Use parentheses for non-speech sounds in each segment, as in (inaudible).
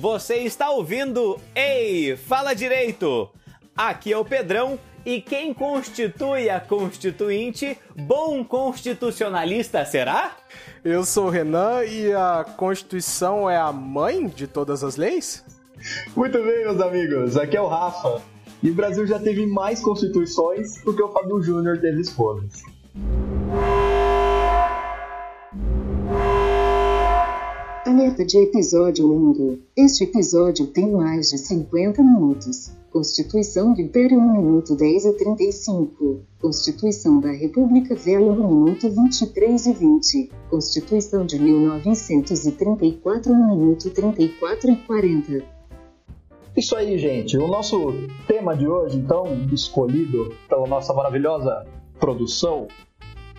Você está ouvindo Ei, fala direito! Aqui é o Pedrão e quem constitui a Constituinte, bom constitucionalista será? Eu sou o Renan e a Constituição é a mãe de todas as leis? Muito bem, meus amigos, aqui é o Rafa. E o Brasil já teve mais constituições do que o Fábio Júnior teve esposas. Alerta de episódio longo. Este episódio tem mais de 50 minutos. Constituição do Império 1 minuto 10 e 35. Constituição da República Velha 1 minuto 23 e 20. Constituição de 1934 1 minuto 34 e 40. Isso aí, gente. O nosso tema de hoje, então, escolhido pela nossa maravilhosa produção,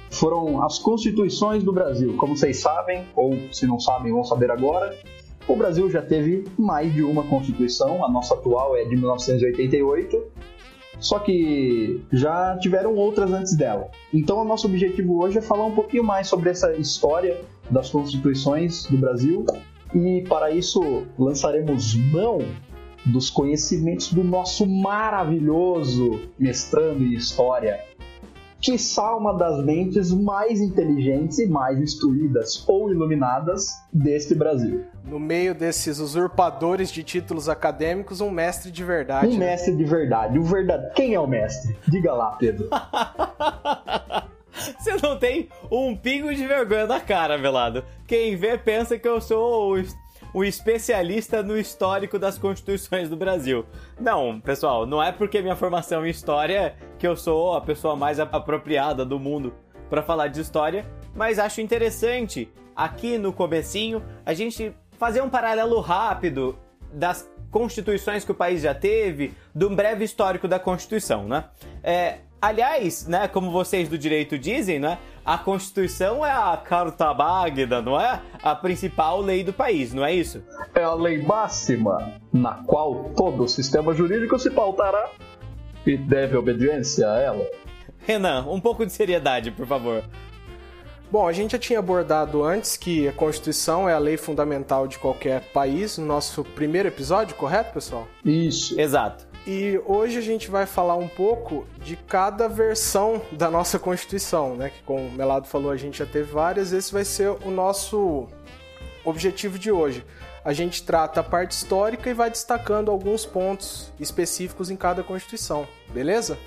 foram as constituições do Brasil. Como vocês sabem, ou se não sabem, vão saber agora, o Brasil já teve mais de uma constituição. A nossa atual é de 1988. Só que já tiveram outras antes dela. Então, o nosso objetivo hoje é falar um pouquinho mais sobre essa história das constituições do Brasil. E para isso, lançaremos mão dos conhecimentos do nosso maravilhoso mestrando em história, quiçá uma das mentes mais inteligentes e mais instruídas ou iluminadas deste Brasil. No meio desses usurpadores de títulos acadêmicos, um mestre de verdade. Um né? mestre de verdade. O verdade. Quem é o mestre? Diga lá, Pedro. (laughs) Você não tem um pingo de vergonha na cara, velado. Quem vê pensa que eu sou o o especialista no histórico das constituições do Brasil. Não, pessoal, não é porque minha formação em história que eu sou a pessoa mais apropriada do mundo para falar de história, mas acho interessante aqui no comecinho a gente fazer um paralelo rápido das constituições que o país já teve, do breve histórico da Constituição, né? É, aliás, né, como vocês do direito dizem, né, a Constituição é a carta magna, não é? A principal lei do país, não é isso? É a lei máxima na qual todo o sistema jurídico se pautará e deve obediência a ela. Renan, um pouco de seriedade, por favor. Bom, a gente já tinha abordado antes que a Constituição é a lei fundamental de qualquer país no nosso primeiro episódio, correto, pessoal? Isso. Exato. E hoje a gente vai falar um pouco de cada versão da nossa Constituição, né? Que como o Melado falou, a gente já teve várias. Esse vai ser o nosso objetivo de hoje. A gente trata a parte histórica e vai destacando alguns pontos específicos em cada Constituição, beleza?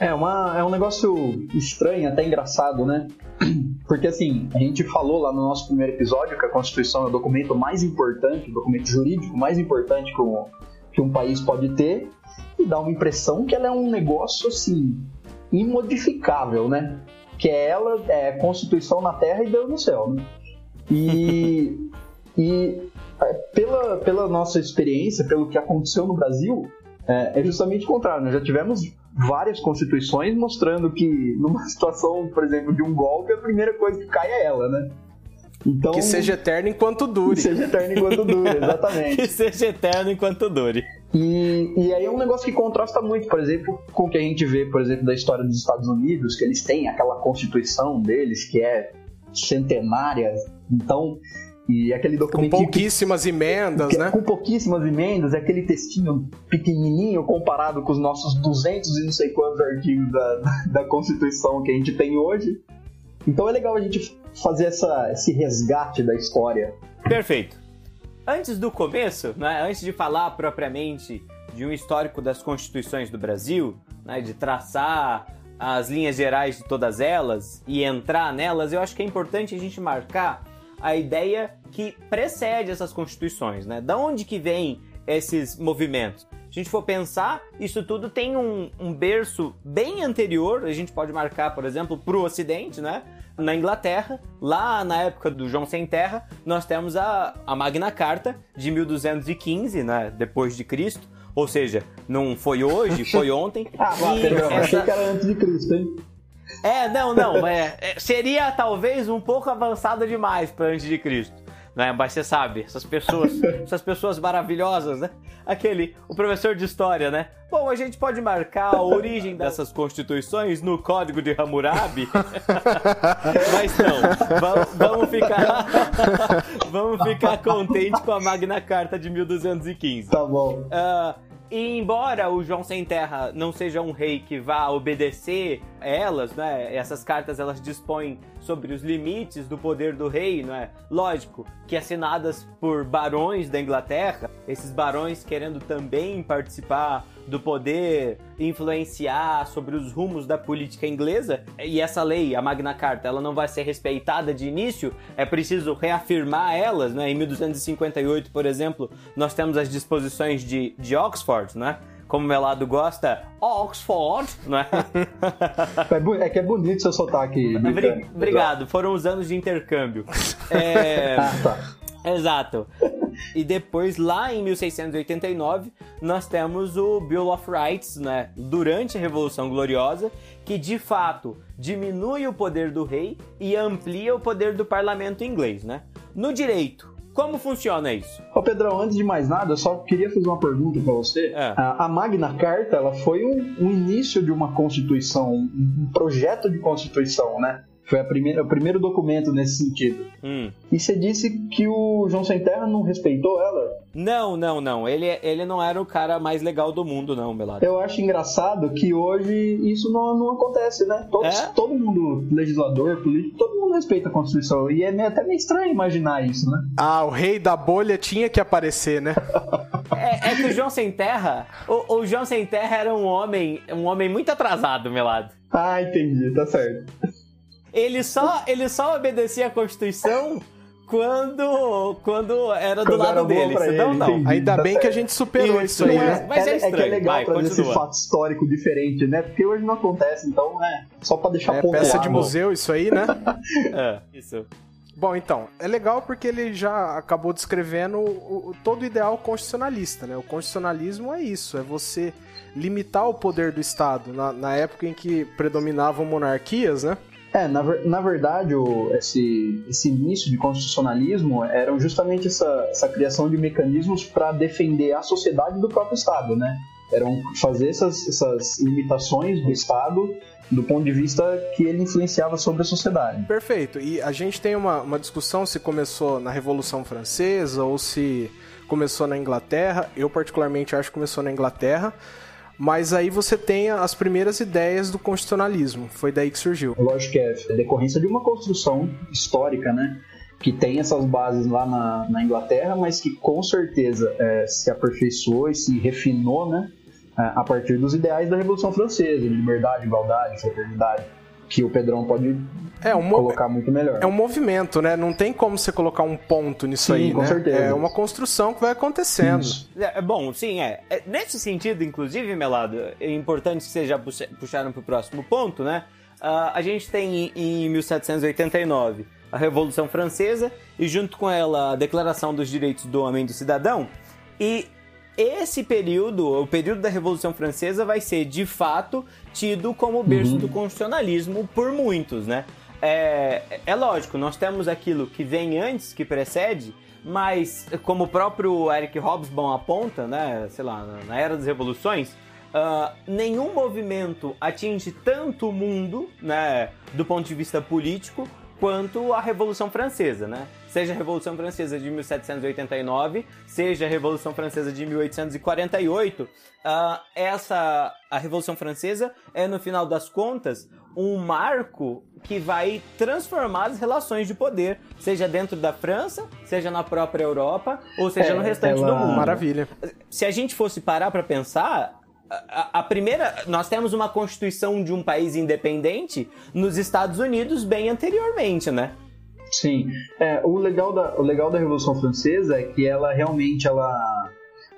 É, uma, é um negócio estranho, até engraçado, né? (clears throat) Porque assim, a gente falou lá no nosso primeiro episódio que a Constituição é o documento mais importante, o documento jurídico mais importante que um, que um país pode ter, dá uma impressão que ela é um negócio assim imodificável, né? Que é ela é Constituição na Terra e Deus no céu, né? E, (laughs) e é, pela, pela nossa experiência, pelo que aconteceu no Brasil, é, é justamente o contrário. Nós já tivemos várias constituições mostrando que numa (laughs) situação, por exemplo, de um golpe, a primeira coisa que cai é ela, né? Então, que seja eterno enquanto dure. Que seja eterno enquanto dure, (laughs) exatamente. que seja eterno enquanto dure. E, e aí é um negócio que contrasta muito, por exemplo, com o que a gente vê, por exemplo, da história dos Estados Unidos, que eles têm aquela constituição deles que é centenária. Então, e aquele documento. Com pouquíssimas emendas, que, né? Com pouquíssimas emendas, é aquele textinho pequenininho comparado com os nossos 200 e não sei quantos artigos da, da Constituição que a gente tem hoje. Então é legal a gente fazer essa, esse resgate da história. Perfeito. Antes do começo, né, antes de falar propriamente de um histórico das constituições do Brasil, né, de traçar as linhas gerais de todas elas e entrar nelas, eu acho que é importante a gente marcar a ideia que precede essas constituições, né? Da onde que vem esses movimentos? Se a gente for pensar, isso tudo tem um, um berço bem anterior, a gente pode marcar, por exemplo, para o Ocidente, né? Na Inglaterra, lá na época do João Sem Terra, nós temos a, a Magna Carta de 1215, né? Depois de Cristo. Ou seja, não foi hoje, foi (laughs) ontem. ah, e essa... achei que era antes de Cristo, hein? É, não, não. É, é, seria talvez um pouco avançado demais para antes de Cristo. Né? Mas você sabe, essas pessoas, (laughs) essas pessoas maravilhosas, né? Aquele, o professor de história, né? Bom, a gente pode marcar a origem dessas constituições no Código de Hammurabi, (laughs) mas não, vamos ficar, (laughs) vamos ficar contente com a Magna Carta de 1215. Tá bom. Uh, e embora o João Sem Terra não seja um rei que vá obedecer elas, né? Essas cartas elas dispõem sobre os limites do poder do rei, não é? Lógico que assinadas por barões da Inglaterra, esses barões querendo também participar do poder influenciar sobre os rumos da política inglesa, e essa lei, a Magna Carta, ela não vai ser respeitada de início, é preciso reafirmar elas, né? Em 1258, por exemplo, nós temos as disposições de, de Oxford, né? Como o Melado gosta, Oxford, né? É, é que é bonito seu sotaque. Obrigado, foram os anos de intercâmbio. É... (laughs) ah, tá. Exato. E depois, lá em 1689, nós temos o Bill of Rights, né? Durante a Revolução Gloriosa, que de fato diminui o poder do rei e amplia o poder do parlamento inglês, né? No direito, como funciona isso? Ô Pedrão, antes de mais nada, eu só queria fazer uma pergunta para você. É. A, a, Magna Carta, ela foi um, um, início de uma constituição, um, um projeto de constituição, né? Foi a primeira, o primeiro documento nesse sentido. Hum. E você disse que o João Sem Terra não respeitou ela? Não, não, não. Ele, ele não era o cara mais legal do mundo, não, Belado. Eu acho engraçado que hoje isso não, não acontece, né? Todos, é? Todo mundo, legislador, político, todo mundo respeita a Constituição. E é até meio estranho imaginar isso, né? Ah, o rei da bolha tinha que aparecer, né? é, é, que o João Sem Terra, o, o João Sem Terra era um homem, um homem muito atrasado, Melado. Ah, entendi, tá certo. Ele só, ele só obedecia a Constituição quando, quando era do quando lado dele. Senão, não. Ainda bem que a gente superou isso, isso aí, né? Mas é, é, estranho. É que é legal Vai, trazer continua. esse fato histórico diferente, né? Porque hoje não acontece, então é só pra deixar é, peça de museu isso aí, né? (laughs) é, isso. Bom, então, é legal porque ele já acabou descrevendo o, o, todo o ideal constitucionalista, né? O constitucionalismo é isso, é você limitar o poder do Estado. Na, na época em que predominavam monarquias, né? É, na, na verdade, o, esse, esse início de constitucionalismo era justamente essa, essa criação de mecanismos para defender a sociedade do próprio Estado, né? Eram fazer essas, essas limitações do Estado do ponto de vista que ele influenciava sobre a sociedade. Perfeito. E a gente tem uma, uma discussão se começou na Revolução Francesa ou se começou na Inglaterra. Eu, particularmente, acho que começou na Inglaterra. Mas aí você tem as primeiras ideias do constitucionalismo. Foi daí que surgiu. Lógico que é decorrência de uma construção histórica, né? Que tem essas bases lá na, na Inglaterra, mas que com certeza é, se aperfeiçoou e se refinou, né? É, a partir dos ideais da Revolução Francesa, de liberdade, igualdade, fraternidade que o Pedrão pode é um colocar muito melhor. É um movimento, né? Não tem como você colocar um ponto nisso sim, aí, com né? certeza. É uma construção que vai acontecendo. É, bom, sim, é. é. Nesse sentido, inclusive, Melado, é importante que vocês já puxaram para o próximo ponto, né? Uh, a gente tem em 1789 a Revolução Francesa e junto com ela a Declaração dos Direitos do Homem e do Cidadão. E esse período, o período da Revolução Francesa, vai ser de fato tido como berço uhum. do constitucionalismo por muitos, né? É, é lógico, nós temos aquilo que vem antes, que precede, mas como o próprio Eric Hobsbawm aponta, né, sei lá, na era das revoluções, uh, nenhum movimento atinge tanto o mundo, né, do ponto de vista político, quanto a Revolução Francesa, né? Seja a Revolução Francesa de 1789, seja a Revolução Francesa de 1848, uh, ah, essa a Revolução Francesa é no final das contas um marco que vai transformar as relações de poder, seja dentro da França, seja na própria Europa, ou seja é, no restante ela... do mundo. Maravilha. Se a gente fosse parar para pensar, a, a, primeira. Nós temos uma constituição de um país independente nos Estados Unidos bem anteriormente, né? Sim. É, o, legal da, o legal da Revolução Francesa é que ela realmente ela,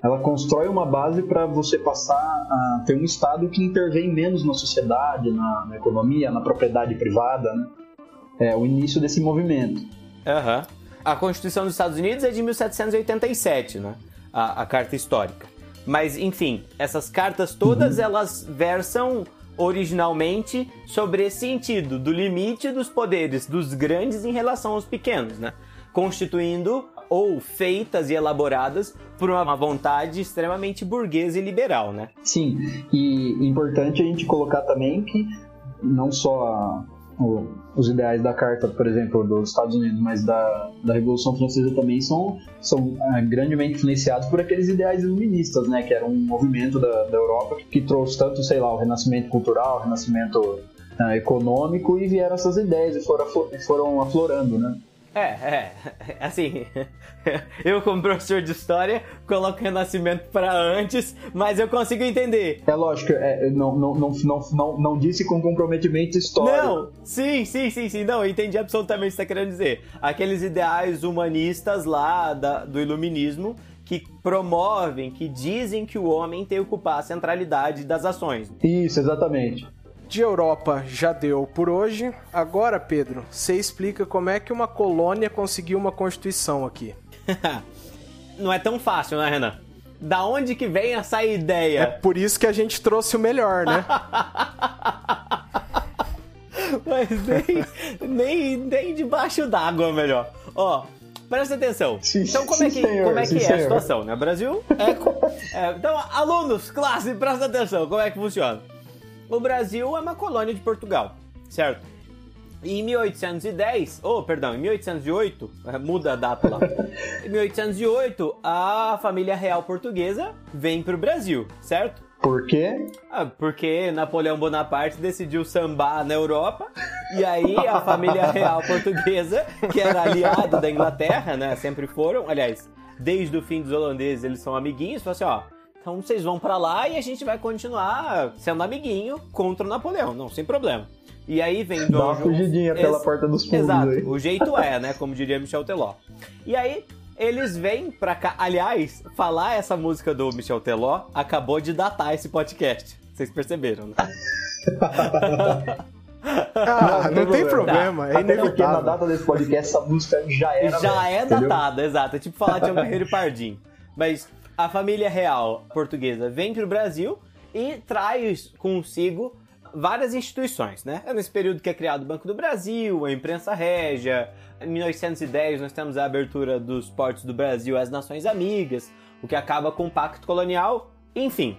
ela constrói uma base para você passar a ter um Estado que intervém menos na sociedade, na, na economia, na propriedade privada, né? É o início desse movimento. Uhum. A Constituição dos Estados Unidos é de 1787, né? A, a Carta Histórica. Mas, enfim, essas cartas todas uhum. elas versam originalmente sobre esse sentido do limite dos poderes dos grandes em relação aos pequenos, né? constituindo ou feitas e elaboradas por uma vontade extremamente burguesa e liberal, né? Sim, e importante a gente colocar também que não só os ideais da Carta, por exemplo, dos Estados Unidos, mas da, da Revolução Francesa também são, são é, grandemente influenciados por aqueles ideais iluministas, né? Que era um movimento da, da Europa que trouxe tanto, sei lá, o renascimento cultural, o renascimento é, econômico e vieram essas ideias e foram, foram aflorando, né? É, é, (laughs) assim, (laughs) eu como professor de história coloco o Renascimento para antes, mas eu consigo entender. É lógico, é, não, não, não, não, não, não disse com comprometimento histórico. Não, sim, sim, sim, sim, não, eu entendi absolutamente o que você está querendo dizer. Aqueles ideais humanistas lá da, do iluminismo que promovem, que dizem que o homem tem que ocupar a centralidade das ações. Isso, exatamente de Europa já deu por hoje. Agora, Pedro, você explica como é que uma colônia conseguiu uma constituição aqui. (laughs) Não é tão fácil, né, Renan? Da onde que vem essa ideia? É por isso que a gente trouxe o melhor, né? (laughs) Mas nem, nem, nem debaixo d'água melhor. Ó, presta atenção. (laughs) Sim, então, como é que, senhor, como é, que é a situação, né? Brasil é, é, Então, alunos, classe, presta atenção. Como é que funciona? O Brasil é uma colônia de Portugal, certo? E em 1810, oh, perdão, em 1808, é, muda a data lá. (laughs) em 1808, a família real portuguesa vem para o Brasil, certo? Por quê? Ah, porque Napoleão Bonaparte decidiu sambar na Europa e aí a família (laughs) real portuguesa, que era aliada da Inglaterra, né, sempre foram, aliás, desde o fim dos holandeses eles são amiguinhos, falou assim, ó, então vocês vão para lá e a gente vai continuar sendo amiguinho contra o Napoleão, não, sem problema. E aí vem Dom Dá uma fugidinha pela porta dos fundos Exato, aí. o jeito é, né, como diria Michel Teló. E aí eles vêm pra cá. Aliás, falar essa música do Michel Teló acabou de datar esse podcast. Vocês perceberam, né? (laughs) Ah, não, não tem problema, tá. é inevitável. Porque na data desse podcast essa música já era. Já é datada, exato. É tipo falar de um Guerreiro e (laughs) Pardinho. Mas a família real portuguesa vem para o Brasil e traz consigo várias instituições, né? É nesse período que é criado o Banco do Brasil, a imprensa régia. Em 1910 nós temos a abertura dos portos do Brasil às nações amigas, o que acaba com o pacto colonial. Enfim,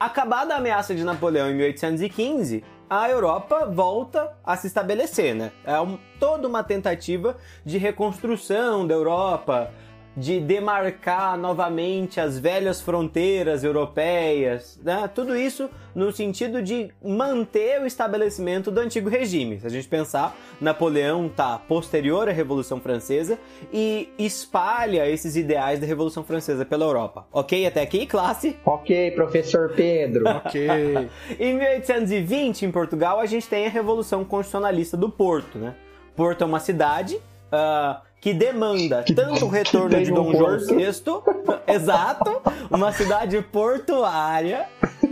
acabada a ameaça de Napoleão em 1815, a Europa volta a se estabelecer, né? É um, toda uma tentativa de reconstrução da Europa, de demarcar novamente as velhas fronteiras europeias, né? tudo isso no sentido de manter o estabelecimento do antigo regime. Se a gente pensar, Napoleão está posterior à Revolução Francesa e espalha esses ideais da Revolução Francesa pela Europa. Ok até aqui, classe? Ok, professor Pedro. (laughs) ok. (laughs) em 1820, em Portugal, a gente tem a Revolução Constitucionalista do Porto, né? Porto é uma cidade. Uh, que demanda tanto o retorno de Dom João VI, exato, uma cidade portuária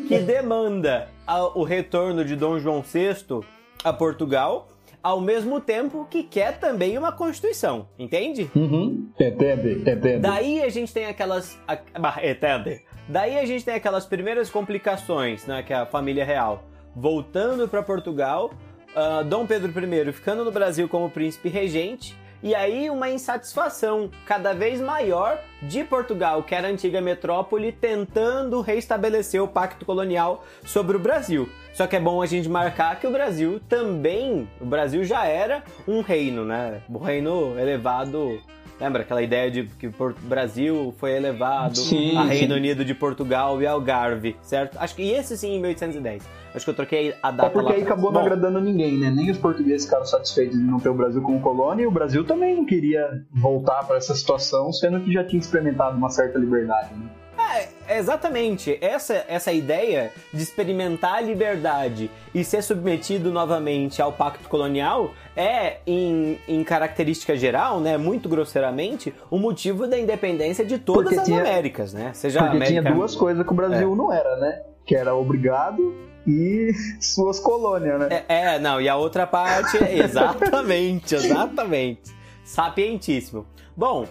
que demanda o retorno de Dom João VI a Portugal, ao mesmo tempo que quer também uma constituição, entende? Uhum. Entende, entende. Daí a gente tem aquelas, entende? Daí a gente tem aquelas primeiras complicações, né, que é a família real voltando para Portugal, uh, Dom Pedro I ficando no Brasil como príncipe regente e aí uma insatisfação cada vez maior de Portugal, que era a antiga metrópole, tentando reestabelecer o pacto colonial sobre o Brasil. Só que é bom a gente marcar que o Brasil também, o Brasil já era um reino, né? O reino elevado Lembra aquela ideia de que o Brasil foi elevado sim, a Reino sim. Unido de Portugal e Algarve, certo? Acho que esse sim em 1810. Acho que eu troquei a data É porque lá. aí acabou não agradando ninguém, né? Nem os portugueses ficaram satisfeitos de não ter o Brasil como colônia e o Brasil também não queria voltar para essa situação, sendo que já tinha experimentado uma certa liberdade, né? É, exatamente. Essa, essa ideia de experimentar a liberdade e ser submetido novamente ao pacto colonial é, em, em característica geral, né, muito grosseiramente, o motivo da independência de todas porque as tinha, Américas, né? Seja porque América... tinha duas coisas que o Brasil é. não era, né? Que era obrigado e (laughs) suas colônias, né? É, é não, e a outra parte, (laughs) exatamente, exatamente. Sapientíssimo. Bom,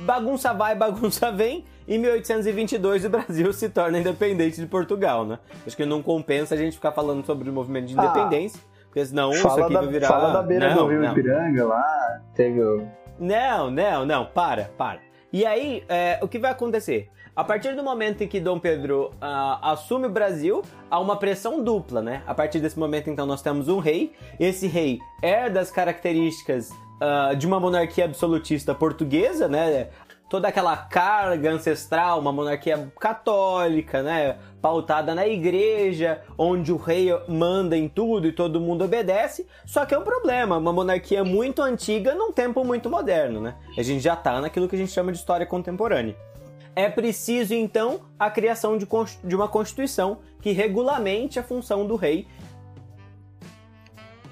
bagunça vai, (laughs) bagunça vem. Em 1822 o Brasil se torna independente de Portugal, né? Acho que não compensa a gente ficar falando sobre o movimento de ah, independência, ah, porque senão fala isso aqui da, vai virar... Fala da beira não, do Rio não. Ipiranga lá, teve o Não, não, não, para, para. E aí, é, o que vai acontecer? A partir do momento em que Dom Pedro uh, assume o Brasil, há uma pressão dupla, né? A partir desse momento, então, nós temos um rei. Esse rei herda as características uh, de uma monarquia absolutista portuguesa, né? Toda aquela carga ancestral, uma monarquia católica, né? Pautada na igreja, onde o rei manda em tudo e todo mundo obedece. Só que é um problema, uma monarquia muito antiga num tempo muito moderno, né? A gente já tá naquilo que a gente chama de história contemporânea. É preciso, então, a criação de, de uma Constituição que regulamente a função do rei.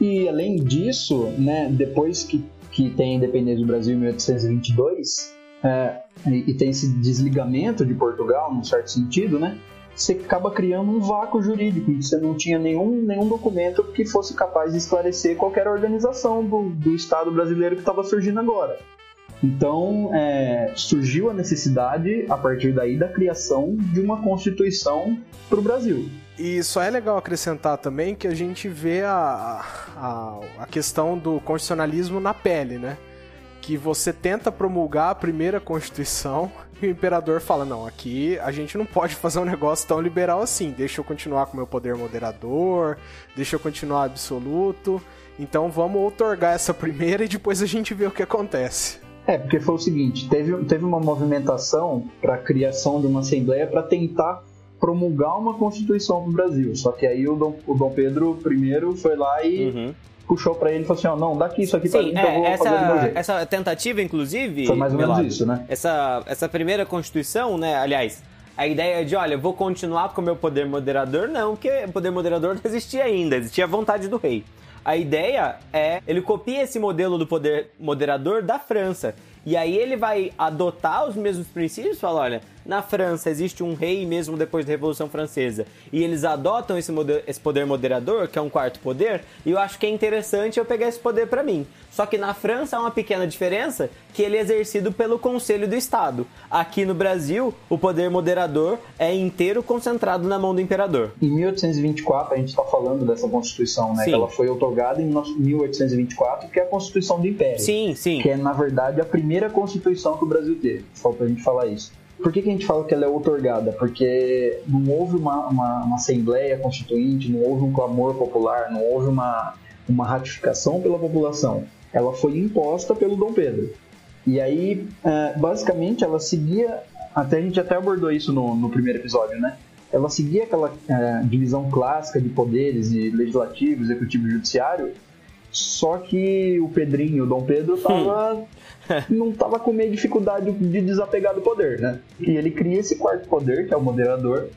E, além disso, né, depois que, que tem a independência do Brasil em 1822, é, e, e tem esse desligamento de Portugal, num certo sentido, né, você acaba criando um vácuo jurídico, você não tinha nenhum, nenhum documento que fosse capaz de esclarecer qualquer organização do, do Estado brasileiro que estava surgindo agora. Então, é, surgiu a necessidade, a partir daí, da criação de uma Constituição para o Brasil. E só é legal acrescentar também que a gente vê a, a, a questão do constitucionalismo na pele, né? Que você tenta promulgar a primeira Constituição e o imperador fala: não, aqui a gente não pode (laughs) fazer um negócio tão liberal assim. Deixa eu continuar com meu poder moderador, deixa eu continuar absoluto. Então vamos otorgar essa (laughs) primeira e depois a gente vê o que acontece. É, porque foi o seguinte: teve, teve uma movimentação para a criação de uma Assembleia para tentar promulgar uma Constituição para o Brasil. Só que aí o Dom, o Dom Pedro I foi lá e uhum. puxou para ele e falou assim: ó, não, dá aqui isso aqui para mim, é, essa, Essa tentativa, inclusive. Foi mais ou menos isso, né? Essa, essa primeira Constituição, né, aliás. A ideia de, olha, vou continuar com o meu poder moderador, não, porque o poder moderador não existia ainda, existia a vontade do rei. A ideia é ele copia esse modelo do poder moderador da França. E aí ele vai adotar os mesmos princípios, fala, olha, na França existe um rei mesmo depois da Revolução Francesa, e eles adotam esse, esse poder moderador, que é um quarto poder, e eu acho que é interessante eu pegar esse poder para mim. Só que na França há uma pequena diferença, que ele é exercido pelo Conselho do Estado. Aqui no Brasil, o poder moderador é inteiro concentrado na mão do imperador. Em 1824, a gente está falando dessa Constituição, né? Sim. ela foi otorgada em 1824, que é a Constituição do Império. Sim, sim. Que é, na verdade, a primeira Constituição que o Brasil teve. Falta a gente falar isso. Por que, que a gente fala que ela é otorgada? Porque não houve uma, uma, uma assembleia constituinte, não houve um clamor popular, não houve uma, uma ratificação pela população. Ela foi imposta pelo Dom Pedro. E aí, é, basicamente, ela seguia. Até a gente até abordou isso no, no primeiro episódio, né? Ela seguia aquela é, divisão clássica de poderes, de legislativo, executivo e judiciário, só que o Pedrinho, o Dom Pedro, tava, hum. (laughs) não tava com meio dificuldade de desapegar do poder, né? E ele cria esse quarto poder, que é o moderador,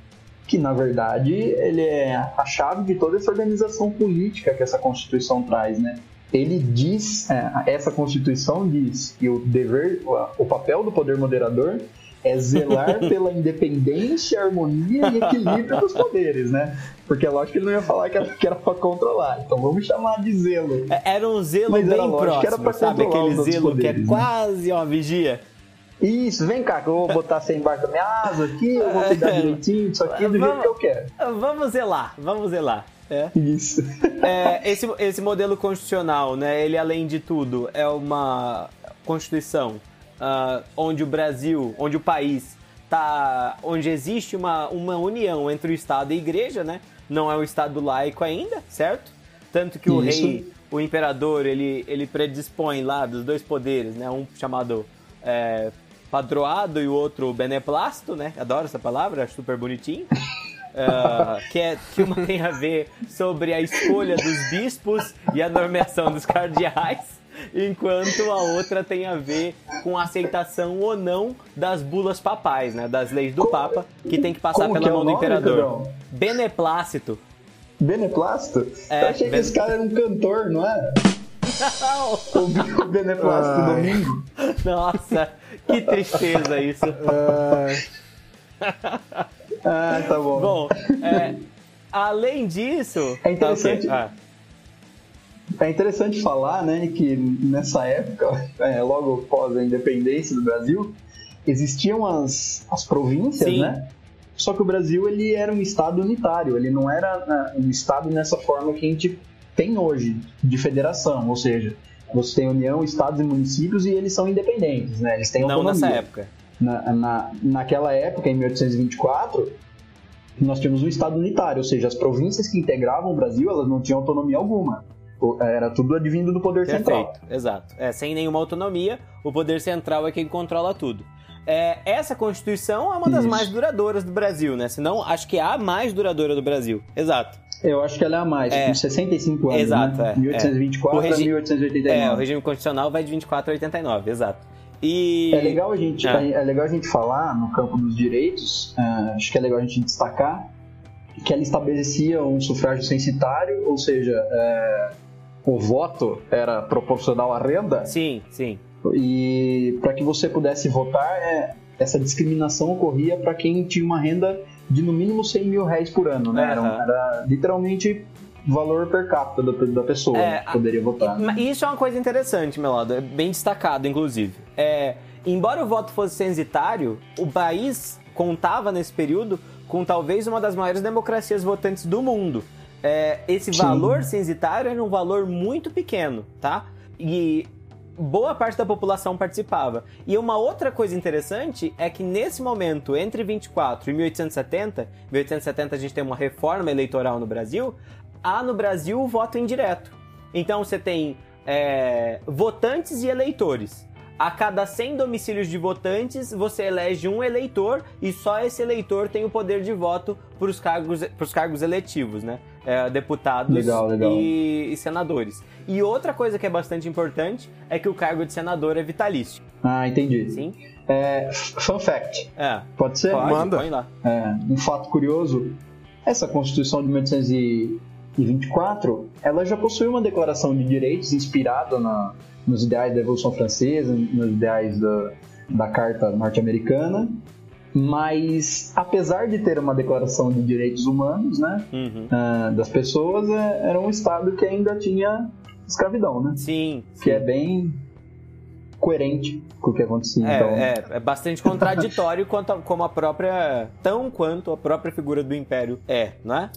que na verdade ele é a chave de toda essa organização política que essa Constituição traz, né? Ele diz, é, essa Constituição diz que o dever, o papel do poder moderador é zelar (laughs) pela independência, harmonia e equilíbrio dos poderes, né? Porque é lógico que ele não ia falar que era, que era pra controlar. Então vamos chamar de zelo. É, era um zelo Mas bem era próximo, que era pra sabe? Aquele zelo poderes, que é né? quase uma vigia. Isso, vem cá, que eu vou botar sem embaixo da minha asa aqui, eu vou cuidar (laughs) direitinho disso aqui do vamos, jeito que eu quero. Vamos zelar, vamos zelar. É. Isso. É, esse, esse modelo constitucional, né? Ele, além de tudo, é uma constituição uh, onde o Brasil, onde o país tá, onde existe uma, uma união entre o Estado e a Igreja, né? Não é um Estado laico ainda, certo? Tanto que o rei, o imperador, ele, ele predispõe lá dos dois poderes, né? Um chamado é, padroado e o outro beneplácito, né? Adoro essa palavra, acho super bonitinho. Uh, (laughs) que, é, que uma tem a ver sobre a escolha dos bispos e a nomeação dos cardeais enquanto a outra tem a ver com a aceitação ou não das bulas papais, né? Das leis do Papa, que tem que passar pela que é mão do imperador. Beneplácito. Beneplácito? É, Eu achei ben... que esse cara era um cantor, não? Não. O Beneplácito Ai. Domingo. Nossa, que tristeza isso. ah, tá bom. Bom, é, além disso. É interessante. Tá, okay. ah. É interessante falar, né, que nessa época, (laughs) é, logo após a independência do Brasil, existiam as, as províncias, Sim. né? Só que o Brasil ele era um estado unitário, ele não era né, um estado nessa forma que a gente tem hoje de federação, ou seja, você tem União, Estados e municípios e eles são independentes, né? Eles têm autonomia. Não nessa época. Na, na, naquela época, em 1824, nós tínhamos um Estado unitário, ou seja, as províncias que integravam o Brasil, elas não tinham autonomia alguma. Era tudo advindo do poder Perfeito, central. Exato. É, sem nenhuma autonomia, o poder central é quem controla tudo. É, essa Constituição é uma das Isso. mais duradouras do Brasil, né? Se não, acho que é a mais duradoura do Brasil. Exato. Eu acho que ela é a mais, É. com 65 anos, Exato, né? é, 1824 é. A regi- 1889. É, o regime constitucional vai de 24 a 89, exato. E. É legal a gente, É. é. legal a gente falar no campo dos direitos, ah, acho que é legal a gente destacar que ela estabelecia um sufrágio censitário, ou seja, é, o voto era proporcional à renda, Sim, sim. e para que você pudesse votar, é, essa discriminação ocorria para quem tinha uma renda de no mínimo 100 mil reais por ano, né? Era, era literalmente valor per capita da, da pessoa É, né, que poderia votar. Mas Isso é uma coisa interessante, Melado, é bem destacado, inclusive. É, embora o voto fosse censitário, o país contava nesse período com talvez uma das maiores democracias votantes do mundo. É, esse Sim. valor censitário era um valor muito pequeno, tá? E boa parte da população participava. E uma outra coisa interessante é que nesse momento, entre 24 e 1870, 1870 a gente tem uma reforma eleitoral no Brasil, há no Brasil o voto indireto. Então você tem é, votantes e eleitores. A cada 100 domicílios de votantes, você elege um eleitor e só esse eleitor tem o poder de voto para os cargos, pros cargos eletivos, né? É, deputados Legal, legal. E, e senadores. E outra coisa que é bastante importante é que o cargo de senador é vitalício. Ah, entendi. Sim? É, fun fact, É. pode ser? Pode, Manda. põe lá. É, um fato curioso, essa Constituição de 1824, ela já possui uma declaração de direitos inspirada na- nos ideais da Revolução Francesa, nos ideais da, da Carta Norte-Americana, mas apesar de ter uma declaração de direitos humanos, né, Uhum. ah, das pessoas, é- era um estado que ainda tinha escravidão, né, Sim. que é bem coerente com o que acontecia. É, então, é, é bastante contraditório quanto a- como a própria. tão quanto a própria figura do Império é, não é?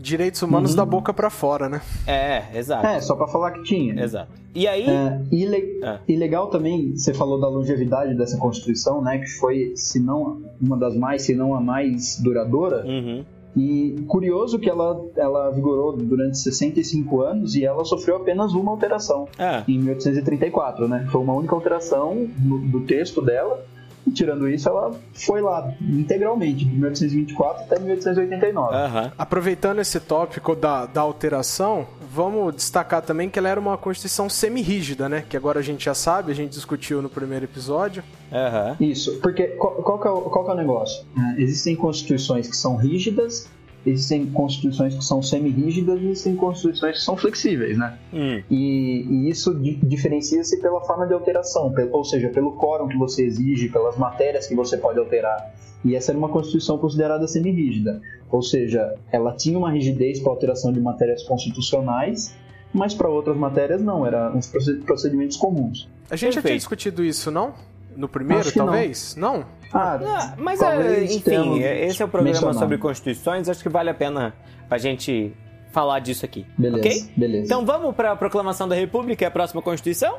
Direitos humanos Uhum. da boca pra fora, né? É, exato. é, só pra falar que tinha. Exato. E aí. É, e, le- É. e legal também, você falou da longevidade dessa Constituição, né? Que foi, se não uma das mais, se não a mais duradoura. Uhum. E curioso que ela, ela vigorou durante 65 anos e ela sofreu apenas uma alteração, É. em 1834, né? Foi uma única alteração no- do texto dela. E tirando isso, ela foi lá integralmente, de 1824 até 1889. Aham. Aproveitando esse tópico da, da alteração, vamos destacar também que ela era uma Constituição semi-rígida, né? Que agora a gente já sabe, a gente discutiu no primeiro episódio. Aham. Isso, porque qual, qual, que, é o, qual que é o negócio? É, existem constituições que são rígidas, existem constituições que são semi-rígidas e existem constituições que são flexíveis, né? Hum. E, e isso di- diferencia-se pela forma de alteração, pelo- ou seja, pelo quórum que você exige, pelas matérias que você pode alterar. E essa era uma constituição considerada semi-rígida, ou seja, ela tinha uma rigidez para alteração de matérias constitucionais, mas para outras matérias não, eram uns proce- procedimentos comuns. A gente já tinha Perfeito. discutido isso, não? No primeiro, Acho que não. talvez? Não? Ah, Ah, mas, é, talvez enfim, é- esse é o programa mencionado. sobre constituições. Acho que vale a pena a gente falar disso aqui. Beleza, Ok? beleza. Então vamos para a proclamação da República, a próxima Constituição?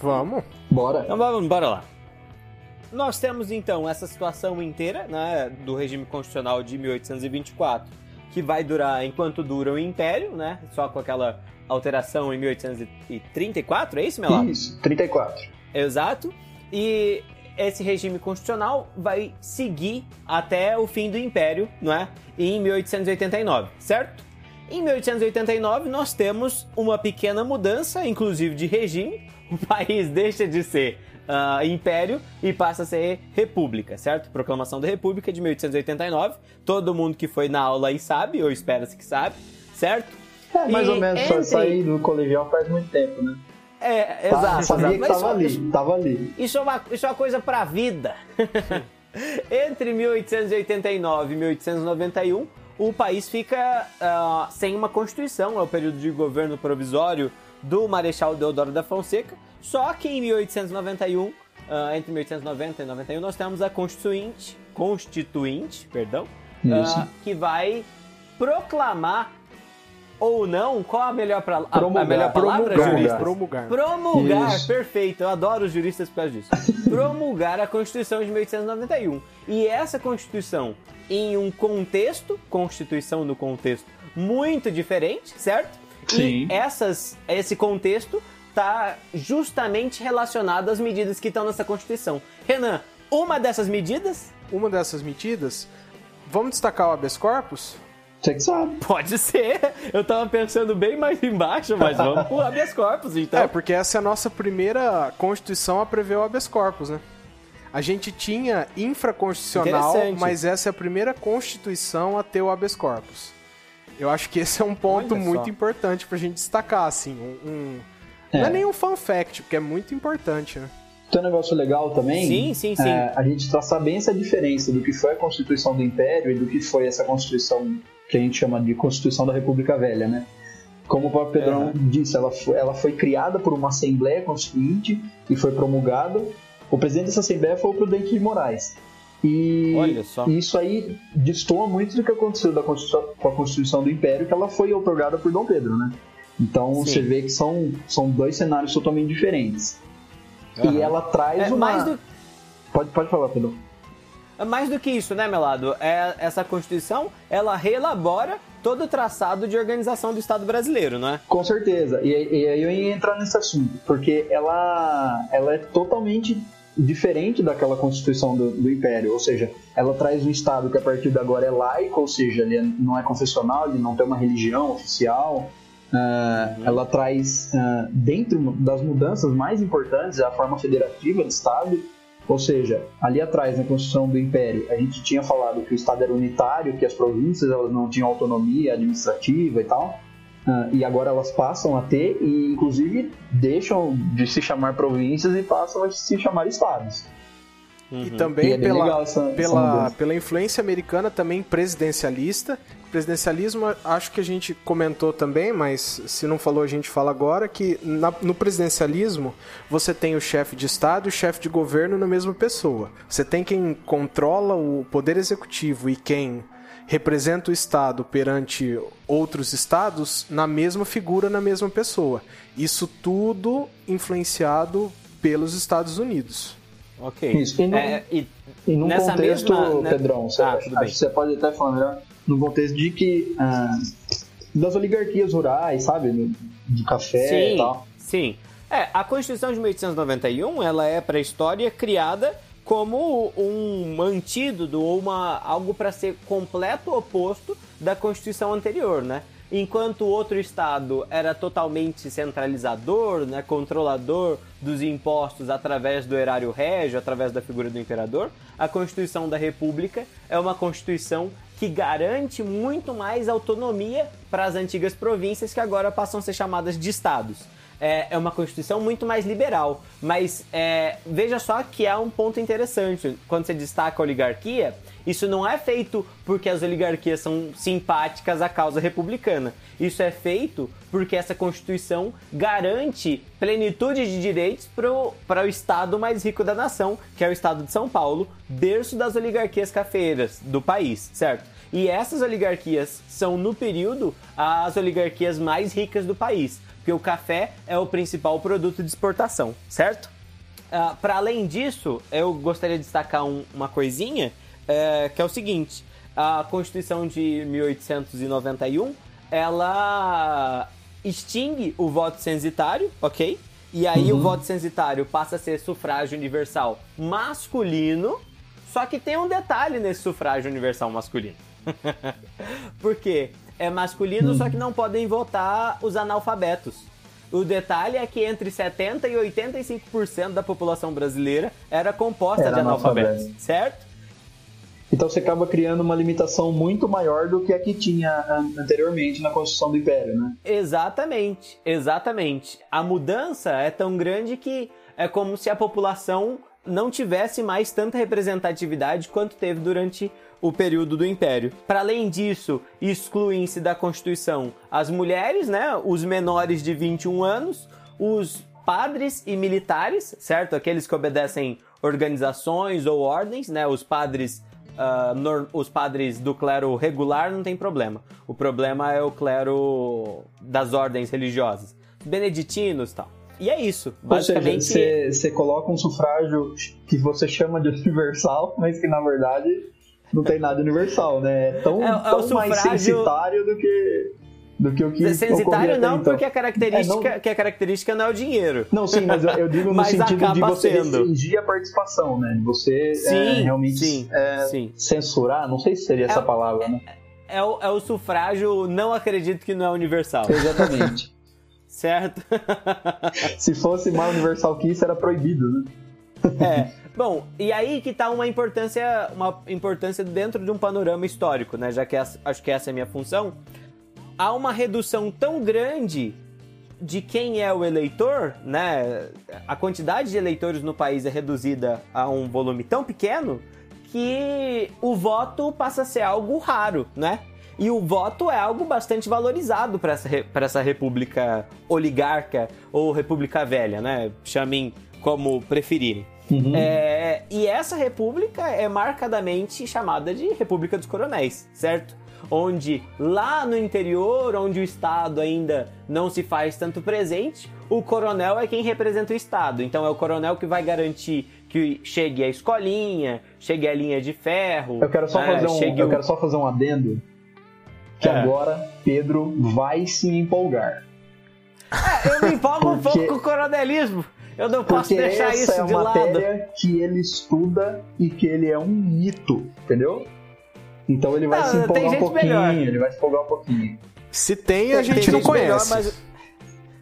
Vamos. Bora. Então vamos, bora lá. Nós temos então essa situação inteira né, do regime constitucional de 1824, que vai durar enquanto dura o Império, né? Só com aquela alteração em 1834, é isso, meu? Isso, 34. Exato. E esse regime constitucional vai seguir até o fim do Império, não é? Em 1889, certo? Em 1889 nós temos uma pequena mudança, inclusive de regime. (laughs) O país deixa de ser ah, império e passa a ser república, certo? Proclamação da República de 1889. Todo mundo que foi na aula aí sabe, ou espera-se que sabe, certo? É, mais E ou menos, entre- saí do colegial faz muito tempo, né? É, exato. sabia que tava ali, tava ali. Isso é uma, isso é uma coisa pra vida. (laughs) Entre 1889 e 1891, o país fica ah, sem uma constituição, é o período de governo provisório do Marechal Deodoro da Fonseca. Só que em 1891, ah, entre 1890 e 91, nós temos a Constituinte, Constituinte, perdão, Isso. ah, que vai proclamar ou não, qual a melhor, pra, a, Promulgar. a melhor palavra, Promulgar, jurista? promulgar. Promulgar, Isso. perfeito. Eu adoro os juristas por causa disso. (laughs) Promulgar a Constituição de 1891. E essa Constituição, em um contexto, Constituição no contexto muito diferente, certo? Sim. E essas, esse contexto está justamente relacionado às medidas que estão nessa Constituição. Renan, uma dessas medidas Uma dessas medidas, vamos destacar o habeas corpus? Você que sabe. pode ser. Eu tava pensando bem mais embaixo, mas vamos pro habeas corpus, então. É, porque essa é a nossa primeira Constituição a prever o habeas corpus, né? A gente tinha infraconstitucional, mas essa é a primeira Constituição a ter o habeas corpus. Eu acho que esse é um ponto Olha muito só. importante pra gente destacar, assim. Um, um- É. Não é nenhum fun fact, porque é muito importante, né? Tem um negócio legal também. Sim, sim, sim. é, a gente traçar bem essa diferença do que foi a Constituição do Império e do que foi essa Constituição que a gente chama de Constituição da República Velha, né? Como o próprio Pedrão disse, ela foi, ela foi criada por uma Assembleia Constituinte e foi promulgada. O presidente dessa Assembleia foi o Prudente de Moraes. E Olha só. e isso aí destoa muito do que aconteceu da Constituição, com a Constituição do Império, que ela foi otorgada por Dom Pedro, né? Então Sim. você vê que são, são dois cenários totalmente diferentes. Aham. E ela traz É, uma. mais, do, Pode, pode falar, Pedro. Mais do que isso, né, Melado? É, essa Constituição, ela reelabora todo o traçado de organização do Estado brasileiro, não é? Com certeza. E, e aí eu ia entrar nesse assunto, porque ela, ela é totalmente diferente daquela Constituição do, do Império. Ou seja, ela traz um Estado que a partir de agora é laico, ou seja, ele é- não é confessional, ele não tem uma religião oficial. Ah, Ela traz, ah, dentro das mudanças mais importantes, a forma federativa do Estado. Ou seja, ali atrás, na Constituição do Império, a gente tinha falado que o Estado era unitário, que as províncias elas não tinham autonomia administrativa e tal. Ah, e agora elas passam a ter e, inclusive, deixam de se chamar províncias e passam a se chamar estados. E Uhum. também E é pela, legal essa pela, mudança. pela influência americana também presidencialista. Presidencialismo, acho que a gente comentou também, mas se não falou, a gente fala agora, que na- no presidencialismo você tem o chefe de Estado e o chefe de governo na mesma pessoa. Você tem quem controla o poder executivo e quem representa o Estado perante outros estados na mesma figura, na mesma pessoa. Isso tudo influenciado pelos Estados Unidos. Ok. Isso. E no- É, e E num Nessa contexto, mesma, né? Pedrão, você, Ah, você pode até falar melhor, num contexto de que ah, das oligarquias rurais, sabe? De café e Sim, tal. sim. É, a Constituição de 1891, ela é para a história criada como um antídoto ou uma, algo para ser completo oposto da Constituição anterior, né? Enquanto o outro estado era totalmente centralizador, né, controlador dos impostos através do erário régio, através da figura do imperador, a Constituição da República é uma Constituição que garante muito mais autonomia para as antigas províncias que agora passam a ser chamadas de estados. É, é uma Constituição muito mais liberal, mas é, veja só que há um ponto interessante. Quando você destaca a oligarquia, isso não é feito porque as oligarquias são simpáticas à causa republicana. Isso é feito porque essa Constituição garante plenitude de direitos para o estado mais rico da nação, que é o estado de São Paulo, berço das oligarquias cafeeiras do país, certo? E essas oligarquias são, no período, as oligarquias mais ricas do país, porque o café é o principal produto de exportação, certo? para além disso, eu gostaria de destacar um- uma coisinha, é, que é o seguinte: a Constituição de 1891 ela extingue o voto censitário, ok? E aí o voto censitário passa a ser sufrágio universal masculino, só que tem um detalhe nesse sufrágio universal masculino. (laughs) Por quê? É masculino, só que não podem votar os analfabetos. O detalhe é que entre 70% e 85% da população brasileira era composta Era de analfabetos, analfabeto. certo? Então você acaba criando uma limitação muito maior do que a que tinha an- anteriormente na Constituição do Império, né? Exatamente, exatamente. A mudança é tão grande que é como se a população não tivesse mais tanta representatividade quanto teve durante o período do Império. Para além disso, excluem-se da Constituição as mulheres, né, os menores de 21 anos, os padres e militares, certo? Aqueles que obedecem organizações ou ordens, né, os padres uh, os padres do clero regular não tem problema. O problema é o clero das ordens religiosas, beneditinos e tal. E é isso. Basicamente. Você coloca um sufrágio que você chama de universal, mas que na verdade não tem nada universal, né? É tão, é, é tão sufrágio... mais censitário do que do que o que Censitário não, então. porque a característica, é, não... que a característica não é o dinheiro. Não, sim, mas eu, eu digo no (laughs) sentido de você sendo. restringir a participação, né? Você é, sim, é, realmente sim, é, sim. censurar, não sei se seria essa palavra, né? É o, é o sufrágio, não acredito que não é universal. Exatamente. (laughs) certo? (laughs) se fosse mais universal que isso, era proibido, né? é. Bom, e aí que tá uma importância, uma importância dentro de um panorama histórico, né? Já que essa, acho que essa é a minha função há uma redução tão grande de quem é o eleitor, né? A quantidade de eleitores no país é reduzida a um volume tão pequeno que o voto passa a ser algo raro, né? E o voto é algo bastante valorizado para essa, essa república oligarca ou república velha, né? Chamem como preferirem. Uhum. É, e essa república é marcadamente chamada de República dos Coronéis, certo? onde lá no interior, onde o Estado ainda não se faz tanto presente, o coronel é quem representa o Estado. Então é o coronel que vai garantir que chegue a escolinha, chegue a linha de ferro. Eu quero só, é, fazer, um, eu quero só fazer um adendo. Que é. agora Pedro vai se empolgar. É, eu me empolgo um pouco com o coronelismo. Eu não posso deixar isso é de lado. Essa é uma matéria que ele estuda e que ele é um mito, entendeu? Então ele vai não, se empolgar um pouquinho, melhor. ele vai se empolgar um pouquinho. Se tem, a gente, tem não conhece. Melhor, mas...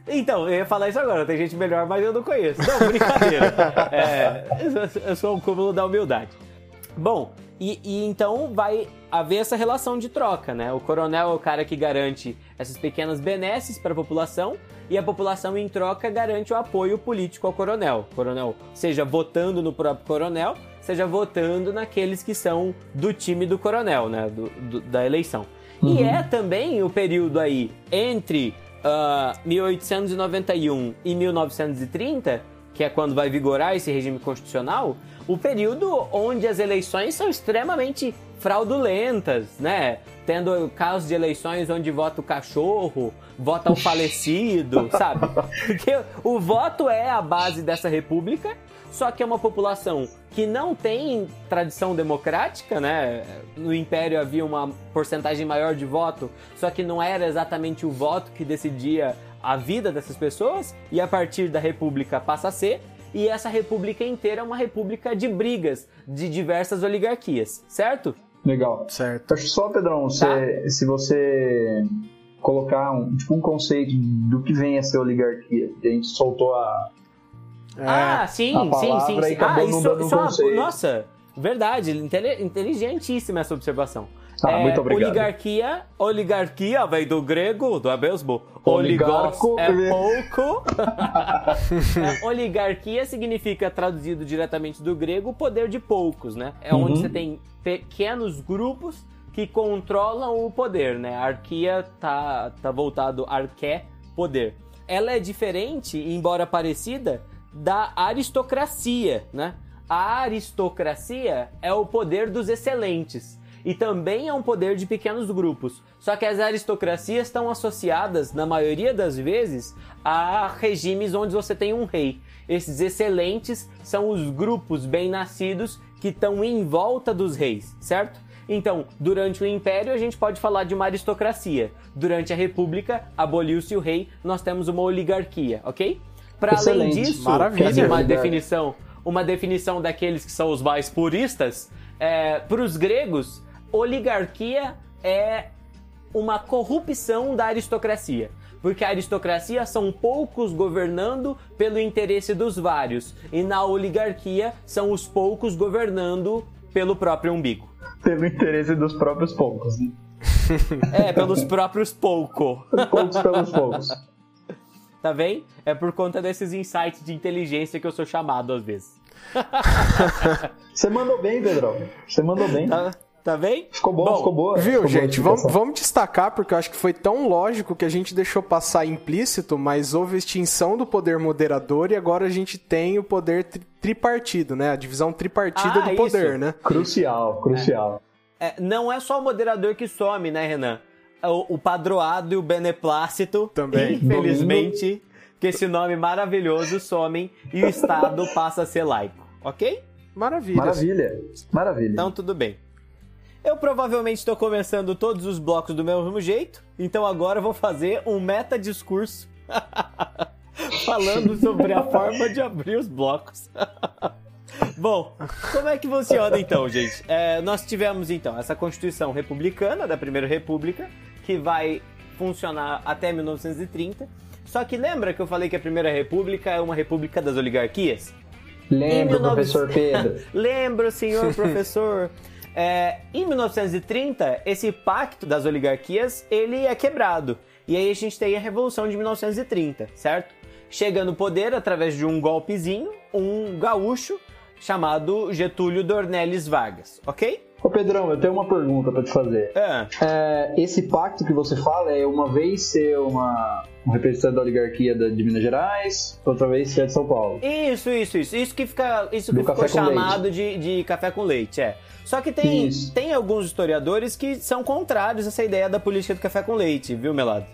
Então, eu ia falar isso agora, tem gente melhor, mas eu não conheço. Não, brincadeira. (laughs) é, eu sou um cúmulo da humildade. Bom, e, e, então vai haver essa relação de troca, né? O coronel é o cara que garante essas pequenas benesses para a população e a população, em troca, garante o apoio político ao coronel. O coronel, seja votando no próprio coronel, seja votando naqueles que são do time do coronel, né? Do, do, da eleição. Uhum. E é também o período aí entre uh, 1891 e 1930, que é quando vai vigorar esse regime constitucional, o período onde as eleições são extremamente fraudulentas, né? Tendo casos de eleições onde vota o cachorro, vota o falecido, sabe? Porque o voto é a base dessa república, só que é uma população que não tem tradição democrática, né? No Império havia uma porcentagem maior de voto, só que não era exatamente o voto que decidia a vida dessas pessoas, e a partir da República passa a ser, e essa república inteira é uma república de brigas de diversas oligarquias, certo? Legal. Certo. Acho só, Pedrão, tá. se você colocar um, tipo, um conceito do que vem a ser oligarquia, a gente soltou a, é. Ah, sim, sim, sim, sim. Ah, isso, isso é uma, nossa, verdade, inteligentíssima essa observação. Ah, é, muito obrigado. Oligarquia, oligarquia vem do grego, do é mesmo? Oligarco é pouco. (laughs) é, oligarquia significa, traduzido diretamente do grego, poder de poucos, né? É uhum. onde você tem pequenos grupos que controlam o poder, né? A arquia tá, tá voltado arqué, poder. Ela é diferente, embora parecida, da aristocracia, né? A aristocracia é o poder dos excelentes e também é um poder de pequenos grupos. Só que as aristocracias estão associadas, na maioria das vezes, a regimes onde você tem um rei. Esses excelentes são os grupos bem-nascidos que estão em volta dos reis, certo? Então, durante o Império, a gente pode falar de uma aristocracia. Durante a República, aboliu-se o rei, nós temos uma oligarquia, ok? Para além disso, Maravilha. uma definição, uma definição daqueles que são os mais puristas, é, para os gregos, oligarquia é uma corrupção da aristocracia. Porque a aristocracia são poucos governando pelo interesse dos vários. E na oligarquia são os poucos governando pelo próprio umbigo. Pelo interesse dos próprios poucos. Né? (laughs) É, pelos próprios poucos. Poucos pelos poucos. Tá bem? É por conta desses insights de inteligência que eu sou chamado às vezes. (laughs) Você mandou bem, Pedro. Você mandou bem. Tá, Tá bem? Ficou bom, Bom, ficou boa. Viu, ficou boa gente? Vamos, explicação. vamos destacar, porque eu acho que foi tão lógico que a gente deixou passar implícito, mas houve extinção do poder moderador e agora a gente tem o poder tri- tripartido, né? A divisão tripartida Ah, do poder, isso. né? Crucial, crucial. É, não é só o moderador que some, né, Renan? É O, o padroado e o beneplácito Também. Infelizmente, que esse nome maravilhoso somem e o Estado passa a ser laico, ok? Maravilha. Maravilha, maravilha. Então tudo bem. Eu provavelmente estou começando todos os blocos do mesmo jeito, então agora eu vou fazer um meta-discurso (laughs) falando sobre a forma de abrir os blocos. (laughs) Bom, como é que funciona então, gente? É, nós tivemos então essa Constituição Republicana da Primeira República, que vai funcionar até 1930. Só que lembra que eu falei que a Primeira República é uma república das oligarquias? Lembra, Em 19 professor Pedro. (laughs) Lembro, senhor professor. É, em 1930, esse pacto das oligarquias ele é quebrado. E aí a gente tem a Revolução de 1930, certo? Chega no poder através de um golpezinho, um gaúcho chamado Getúlio Dornelles Vargas, ok? Ô Pedrão, eu tenho uma pergunta pra te fazer. Ah, É, esse pacto que você fala é uma vez ser uma, um representante da oligarquia de Minas Gerais, outra vez ser de São Paulo. Isso, isso, isso. Isso que, fica, isso Do que ficou chamado de, de café com leite, é. Só que tem, Isso. tem alguns historiadores que são contrários a essa ideia da política do café com leite, viu, Melado?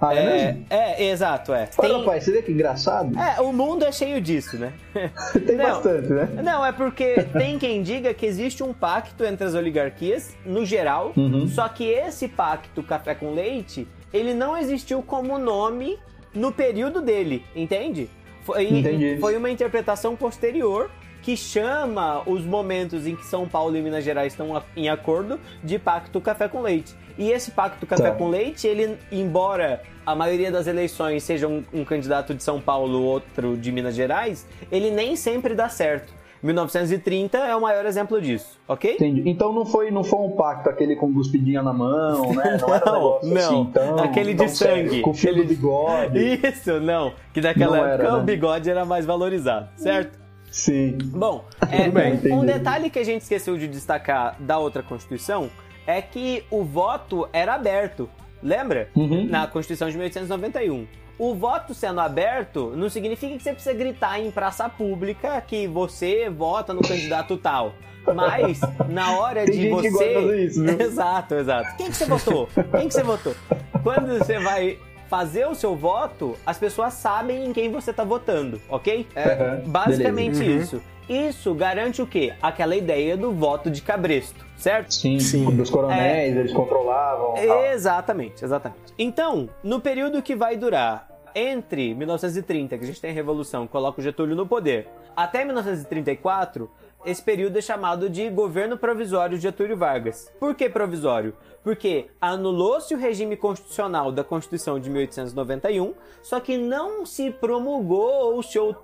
Ah, é, É, é, exato, é. Olha, Tem- rapaz, você vê que engraçado? É, o mundo é cheio disso, né? (laughs) Tem não. bastante, né? Não, é porque tem quem diga que existe um pacto entre as oligarquias, no geral, Uhum. só que esse pacto café com leite, ele não existiu como nome no período dele, entende? Foi, Entendi. foi uma interpretação posterior que chama os momentos em que São Paulo e Minas Gerais estão em acordo de pacto café com leite. E esse pacto café Tá. com leite, ele, embora a maioria das eleições seja um, um candidato de São Paulo, outro de Minas Gerais, ele nem sempre dá certo. 1930 é o maior exemplo disso, ok? Entendi. Então não foi, não foi um pacto aquele com cuspidinha na mão, né? Não, era um (laughs) Não, negócio não. assim, tão, Aquele de sério, sangue. Com o fio Aquele- do bigode. (laughs) Isso, não. Que naquela Não era, época o né? bigode era mais valorizado, certo? Sim. Bom, (laughs) é, bem, um- um, detalhe que a gente esqueceu de destacar da outra Constituição é que o voto era aberto. Lembra? Uhum. Na Constituição de 1891. O voto sendo aberto não significa que você precisa gritar em praça pública que você vota no candidato tal. Mas, na hora (laughs) Tem de você. que gosta de fazer isso, viu? (laughs) exato, exato. Quem que você votou? Quem que você votou? Quando você vai fazer o seu voto, as pessoas sabem em quem você tá votando, ok? É Aham, basicamente beleza. Uhum. isso. Isso garante o quê? Aquela ideia do voto de cabresto, certo? Sim, Sim. dos coronéis, eles controlavam. tal. Exatamente, exatamente. Então, no período que vai durar entre 1930, que a gente tem a Revolução, coloca o Getúlio no poder, até 1934, esse período é chamado de governo provisório de Getúlio Vargas. Por que provisório? Porque anulou-se o regime constitucional da Constituição de 1891, só que não se promulgou ou se uh,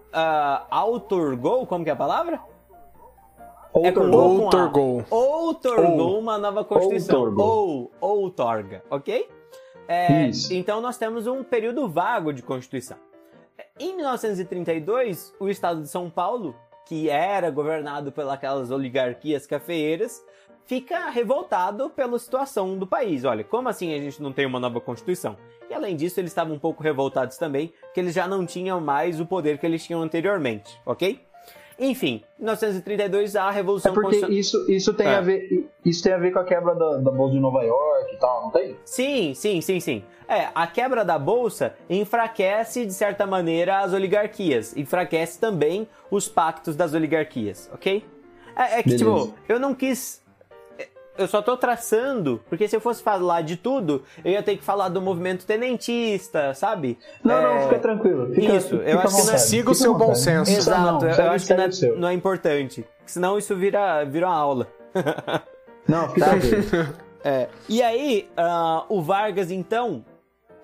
outorgou, como que é a palavra? É Outorgou. A. Outorgou. Outorgou uma nova Constituição. Outorgou. Ou, outorga, ok? É, então nós temos um período vago de Constituição. Em 1932, o estado de São Paulo, que era governado pelas oligarquias cafeeiras, fica revoltado pela situação do país. Olha, como assim a gente não tem uma nova Constituição? E além disso, eles estavam um pouco revoltados também, porque eles já não tinham mais o poder que eles tinham anteriormente, ok? Enfim, em 1932 a É Revolução porque Constitucional. isso, isso, tem É. a ver, isso tem a ver com a quebra da, da Bolsa de Nova York e tal, não tem? Sim, sim, sim, sim. É, a quebra da bolsa enfraquece, de certa maneira, as oligarquias. Enfraquece também os pactos das oligarquias, ok? É, é que, Beleza. tipo, eu não quis. Eu só tô traçando, porque se eu fosse falar de tudo, eu ia ter que falar do movimento tenentista, sabe? Não, É, não, fica tranquilo. Fica, Isso, eu fica à acho que não é- siga o seu bom senso. Não, Exato, não, eu segue- acho que não segue o seu. é, não é importante. Senão isso vira, vira uma aula. (laughs) Não, fica tranquilo. É, e aí, ah, o Vargas, então,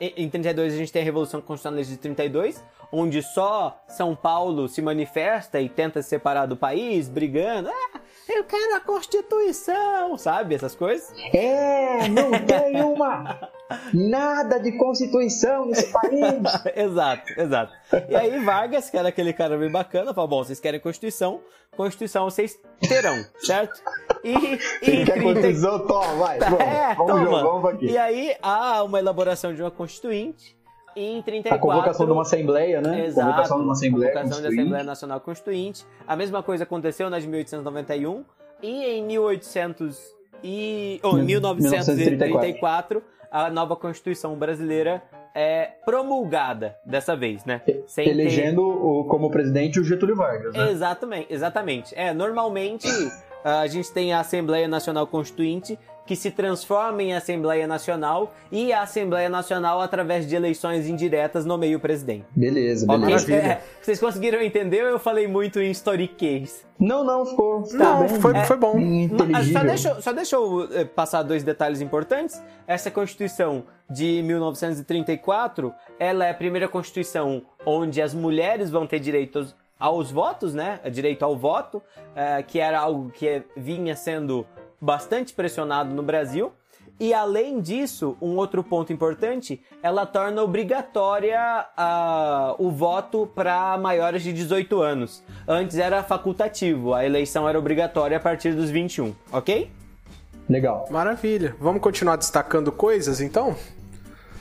em, em 32 a gente tem a Revolução Constitucional de 32, onde só São Paulo se manifesta e tenta se separar do país, brigando. Ah, eu quero a Constituição, sabe? Essas coisas. É, não tem uma nada de constituição nesse país. (laughs) exato, exato. E aí Vargas, que era aquele cara bem bacana, falou, bom, vocês querem Constituição, Constituição vocês terão, certo? E, em quer 30 conclusão? Toma, vai. Vamos, É, vamos, toma. jogar, vamos aqui. E aí há uma elaboração de uma constituinte e em 34... A convocação de uma assembleia, né? Exato, Convocação de uma assembleia convocação de constituinte. Assembleia Nacional Constituinte. A mesma coisa aconteceu na de 1891 e em 1800 e em 1934 a nova Constituição brasileira é promulgada dessa vez, né? Sem ter- Elegendo o, como presidente o Getúlio Vargas, né? Exatamente, exatamente. É, normalmente a gente tem a Assembleia Nacional Constituinte que se transforma em Assembleia Nacional e a Assembleia Nacional, através de eleições indiretas, nomeia o presidente. Beleza, beleza. Maravilha. (laughs) É, vocês conseguiram entender ou eu falei muito em historiquês? Não, não, ficou, ficou Não, bem, foi, É. foi bom. Mas. Só deixa, eu- só deixa eu eh, passar dois detalhes importantes. Essa Constituição de 1934, ela é a primeira Constituição onde as mulheres vão ter direitos aos votos, né? Direito ao voto, eh, que era algo que vinha sendo bastante pressionado no Brasil. E além disso, um outro ponto importante, ela torna obrigatória ah, o voto para maiores de 18 anos. Antes era facultativo, a eleição era obrigatória a partir dos 21, ok? Legal. Maravilha. Vamos continuar destacando coisas, então?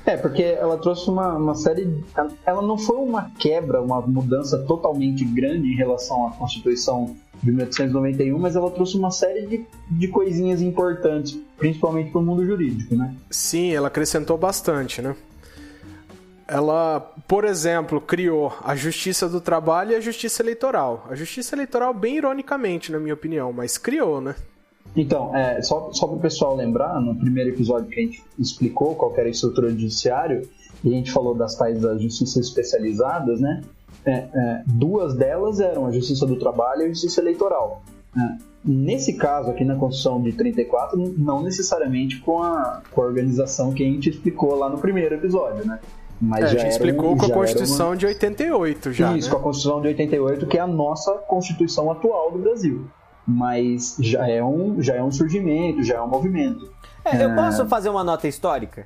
É, porque ela trouxe uma, uma série. Ela não foi uma quebra, uma mudança totalmente grande em relação à Constituição de 1891, mas ela trouxe uma série de, de coisinhas importantes, principalmente para o mundo jurídico, né? Sim, ela acrescentou bastante, né? Ela, por exemplo, criou a Justiça do Trabalho e a Justiça Eleitoral. A Justiça Eleitoral, bem ironicamente, na minha opinião, mas criou, né? Então, é, só, só para o pessoal lembrar, no primeiro episódio que a gente explicou qual era a estrutura do judiciário, e a gente falou das tais das justiças especializadas, né? É, é, duas delas eram a Justiça do Trabalho e a Justiça Eleitoral. né? Nesse caso, aqui na Constituição de 34, não necessariamente com a, com a organização que a gente explicou lá no primeiro episódio, né? Mas É, a já gente era explicou um- com a Constituição uma... de 88 já, Isso, né? com a Constituição de 88, que é a nossa Constituição atual do Brasil. Mas já é um, já é um surgimento, já é um movimento. É, eu posso fazer uma nota histórica?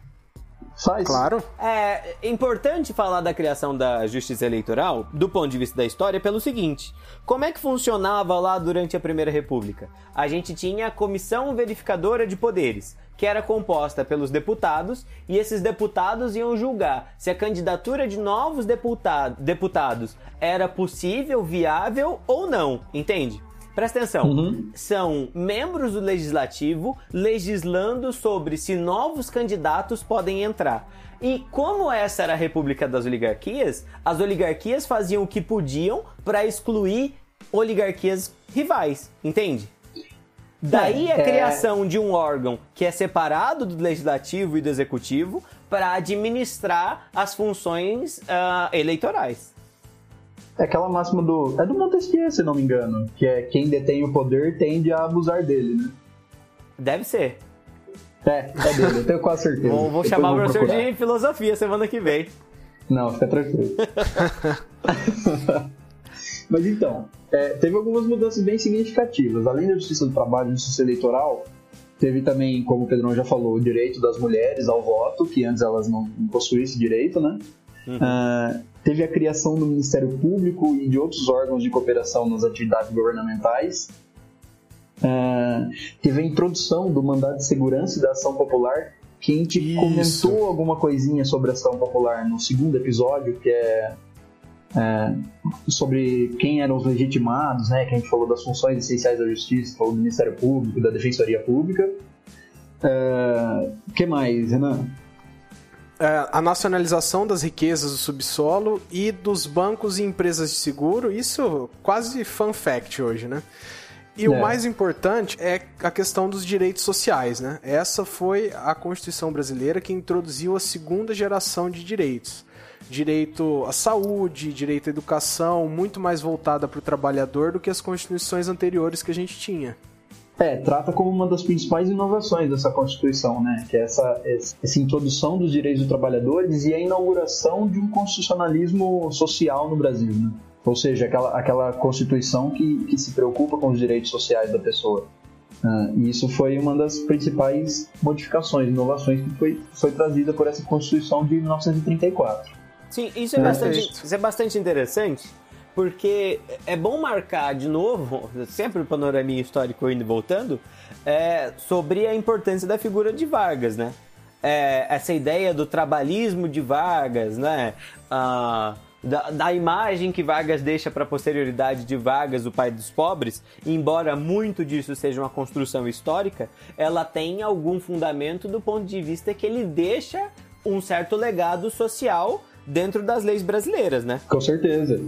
Faz. Claro. É importante falar da criação da justiça eleitoral do ponto de vista da história pelo seguinte: como é que funcionava lá durante a Primeira República? A gente tinha a Comissão Verificadora de Poderes, que era composta pelos deputados, e esses deputados iam julgar se a candidatura de novos deputa- deputados era possível, viável ou não, entende? Presta atenção. Uhum. São membros do legislativo legislando sobre se novos candidatos podem entrar. E como essa era a República das Oligarquias, as oligarquias faziam o que podiam para excluir oligarquias rivais, entende? Daí a É, é. criação de um órgão que é separado do legislativo e do executivo para administrar as funções ah, eleitorais. É aquela máxima do. É do Montesquieu, se não me engano. Que é quem detém o poder tende a abusar dele, né? Deve ser. É, é dele, eu tenho quase certeza. Vou, vou chamar o professor procurar. de filosofia semana que vem. Não, fica tranquilo. (laughs) Mas então, é, teve algumas mudanças bem significativas. Além da justiça do trabalho e justiça eleitoral, teve também, como o Pedrão já falou, o direito das mulheres ao voto, que antes elas não, não possuíam esse direito, né? Ah, teve a criação do Ministério Público e de outros órgãos de cooperação nas atividades governamentais. Ah, teve a introdução do mandado de segurança e da ação popular, que a gente Isso. comentou alguma coisinha sobre a ação popular no segundo episódio, que é, é, sobre quem eram os legitimados, né? Que a gente falou das funções essenciais da justiça, falou do Ministério Público, da Defensoria Pública. O que mais, Renan? É, a nacionalização das riquezas do subsolo e dos bancos e empresas de seguro, isso quase fun fact hoje, né? E o É. mais importante é a questão dos direitos sociais, né? Essa foi a Constituição brasileira que introduziu a segunda geração de direitos. Direito à saúde, direito à educação, muito mais voltada para o trabalhador do que as constituições anteriores que a gente tinha. É, trata como uma das principais inovações dessa Constituição, né? Que é essa, essa introdução dos direitos dos trabalhadores e a inauguração de um constitucionalismo social no Brasil, né? Ou seja, aquela, aquela Constituição que, que se preocupa com os direitos sociais da pessoa. Ah, e isso foi uma das principais modificações, inovações que foi, foi trazida por essa Constituição de 1934. Sim, isso é, É. bastante, isso é bastante interessante, porque é bom marcar de novo, (laughs) sempre o panoraminha histórico indo e voltando, é, sobre a importância da figura de Vargas, né? É, essa ideia do trabalhismo de Vargas, né? Ah, da, da, imagem que Vargas deixa para a posterioridade de Vargas, o pai dos pobres, embora muito disso seja uma construção histórica, ela tem algum fundamento do ponto de vista que ele deixa um certo legado social dentro das leis brasileiras, né? Com certeza.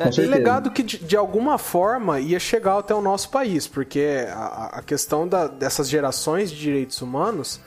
É, e legado que de, de, alguma forma ia chegar até o nosso país, porque a, a questão da, dessas gerações de direitos humanos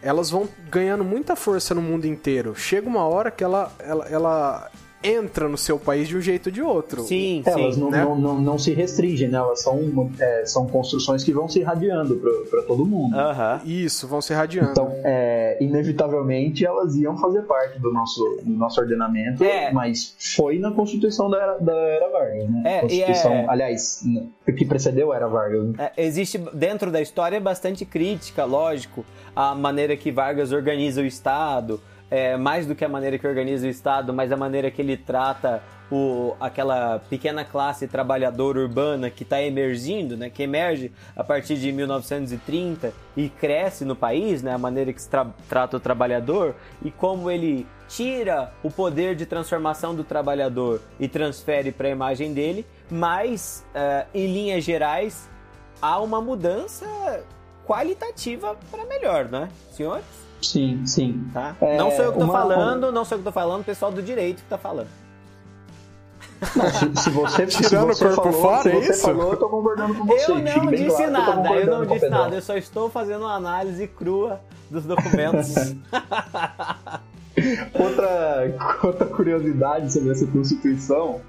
elas vão ganhando muita força no mundo inteiro. Chega uma hora que ela, ela, ela entra no seu país de um jeito ou de outro. Sim, Elas sim, não, né? não, não, não, se restringem, né? Elas são, é, são construções que vão se irradiando para todo mundo. Isso, vão se irradiando. Então, é, inevitavelmente, elas iam fazer parte do nosso, do nosso ordenamento, é. mas foi na Constituição da Era, da era Vargas, né? É, Constituição, é... aliás, o que precedeu a Era Vargas. Né? É, existe dentro da história bastante crítica, lógico, a maneira que Vargas organiza o Estado, é, mais do que a maneira que organiza o Estado, mas a maneira que ele trata o, aquela pequena classe trabalhadora urbana que está emergindo, né, que emerge a partir de 1930 e cresce no país, né, a maneira que se tra trata o trabalhador e como ele tira o poder de transformação do trabalhador e transfere para a imagem dele, mas uh, em linhas gerais há uma mudança qualitativa para melhor, né, senhores? Sim, sim. Tá? É, não sou eu que tô uma... falando, não sou eu que tô falando, o pessoal do direito que tá falando. Não, se, se, você, Tirando se você o corpo falou, fora, se é você isso? falou, eu tô concordando com você. Eu não disse claro nada, eu, eu não disse nada, eu só estou fazendo uma análise crua dos documentos. (laughs) outra, outra curiosidade sobre essa Constituição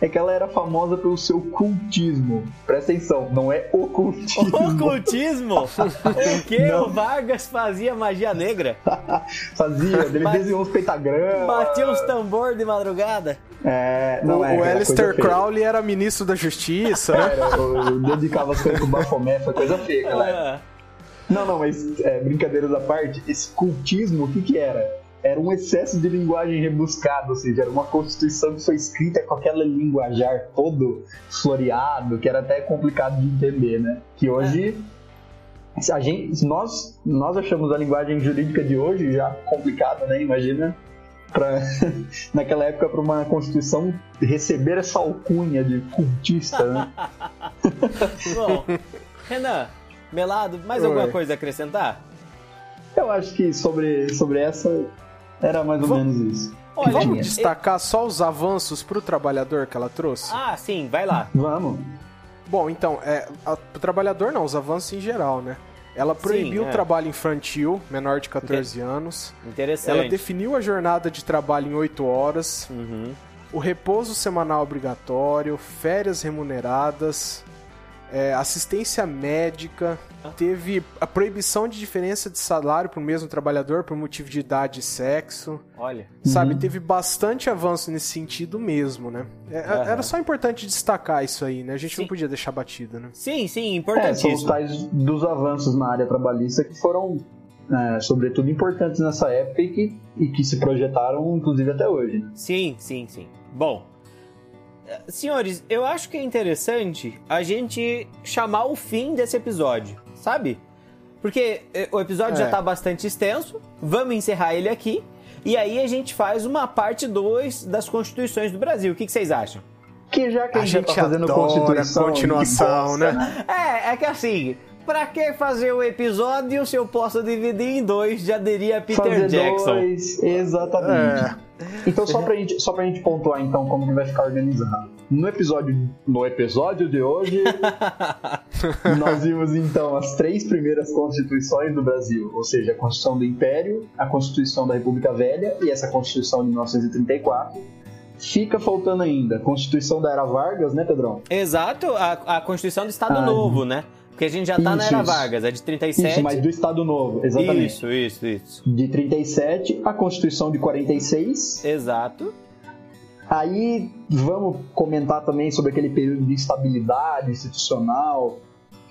é que ela era famosa pelo seu cultismo. Presta atenção, não é ocultismo. Ocultismo? o (laughs) que? O Vargas fazia magia negra? (laughs) fazia, ele Bat... desenhou uns pentagramas. Batia uns tambor de madrugada. É, não, o, é, o Alistair Crowley era ministro da justiça, né? Era, eu dedicava as coisas pro Bafomé, foi coisa feia, (laughs) galera. É. Não, não, mas é, brincadeiras à parte, esse cultismo, o que que era? Era um excesso de linguagem rebuscada, ou seja, era uma constituição que foi escrita com aquele linguajar todo floreado, que era até complicado de entender, né? Que hoje é. a gente, nós, nós achamos a linguagem jurídica de hoje já complicada, né? Imagina pra, (laughs) naquela época para uma constituição receber essa alcunha de cultista, né? (laughs) Bom, Renan, Melado, mais Oi. alguma coisa a acrescentar? Eu acho que sobre, sobre essa era mais ou menos isso. Olha, Vamos destacar só os avanços para o trabalhador que ela trouxe? Ah, sim, vai lá. Vamos. Bom, então, é, o trabalhador não, os avanços em geral, né? Ela proibiu Sim, é. o trabalho infantil, menor de 14 Inter... anos. Interessante. Ela definiu a jornada de trabalho em 8 horas. Uhum. O repouso semanal obrigatório, férias remuneradas, é, assistência médica, teve a proibição de diferença de salário para o mesmo trabalhador por motivo de idade e sexo. Olha. Sabe, Uhum. teve bastante avanço nesse sentido mesmo, né? É, Aham. Era só importante destacar isso aí, né? A gente Sim. não podia deixar batido, né? Sim, sim, É, são os tais dos avanços na área trabalhista que foram, é, sobretudo, importantes nessa época e que, e que se projetaram, inclusive, até hoje. Sim, sim, sim. Bom, senhores, eu acho que é interessante a gente chamar o fim desse episódio, sabe? Porque eh, o episódio É. já tá bastante extenso, vamos encerrar ele aqui, e aí a gente faz uma parte 2 das constituições do Brasil. O que, que vocês acham? Que já que a, A gente, gente tá fazendo adora Constituição, continuação, bosta, né? É, é que assim, pra que fazer o episódio se eu posso dividir em dois? Já diria Peter Fazer Jackson. dois, exatamente. É. Então só pra, gente, só pra gente pontuar então como que vai ficar organizado. No episódio, no episódio de hoje, (laughs) nós vimos então as três primeiras constituições do Brasil, ou seja, a Constituição do Império, a Constituição da República Velha e essa Constituição de 1934. Fica faltando ainda a Constituição da Era Vargas, né, Pedrão? Exato, a, a Constituição do Estado Ah, Novo, né? Porque a gente já tá na isso, Era isso. Vargas, é de 37. Isso, mas do Estado Novo, exatamente. Isso, isso, isso. De 37, a Constituição de 46, Exato. Aí vamos comentar também sobre aquele período de instabilidade institucional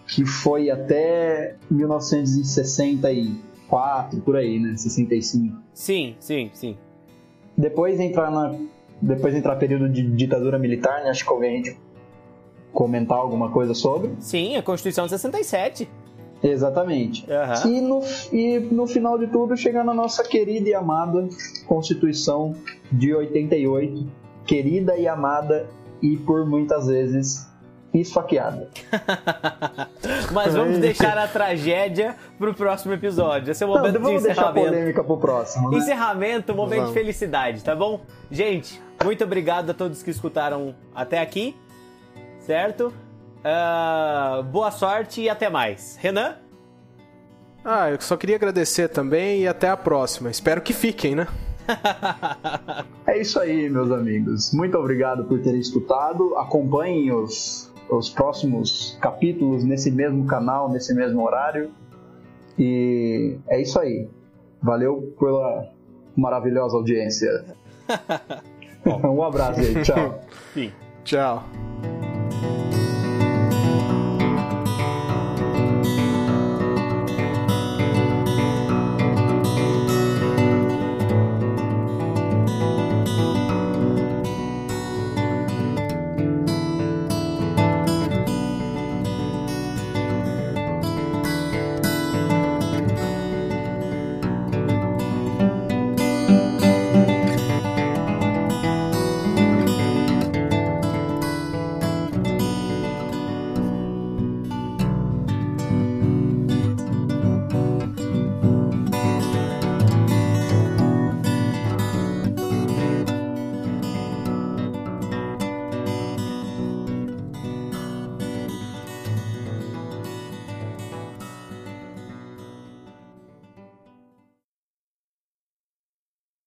que foi até 1964, por aí, né? 65. Sim, sim, sim. Depois entrar na depois entrar período de ditadura militar, né? Acho que a gente comentar alguma coisa sobre. Sim, a Constituição de 67. Exatamente. Uhum. E, no, e no final de tudo, chegar na nossa querida e amada Constituição de 88. Querida e amada e por muitas vezes esfaqueada. (laughs) Mas vamos deixar a tragédia pro próximo episódio. Esse é o momento Não, vamos de deixar a encerramento. polêmica pro próximo, né? Encerramento, momento Vamos. de felicidade, tá bom? Gente, muito obrigado a todos que escutaram até aqui, certo? Ah, boa sorte e até mais. Renan? Ah, eu só queria agradecer também e até a próxima. Espero que fiquem, né? (laughs) É isso aí, meus amigos. Muito obrigado por terem escutado. Acompanhem os, os próximos capítulos nesse mesmo canal, nesse mesmo horário. E é isso aí. Valeu pela maravilhosa audiência. (laughs) (laughs) um abraço aí, tchau. Sim. Tchau.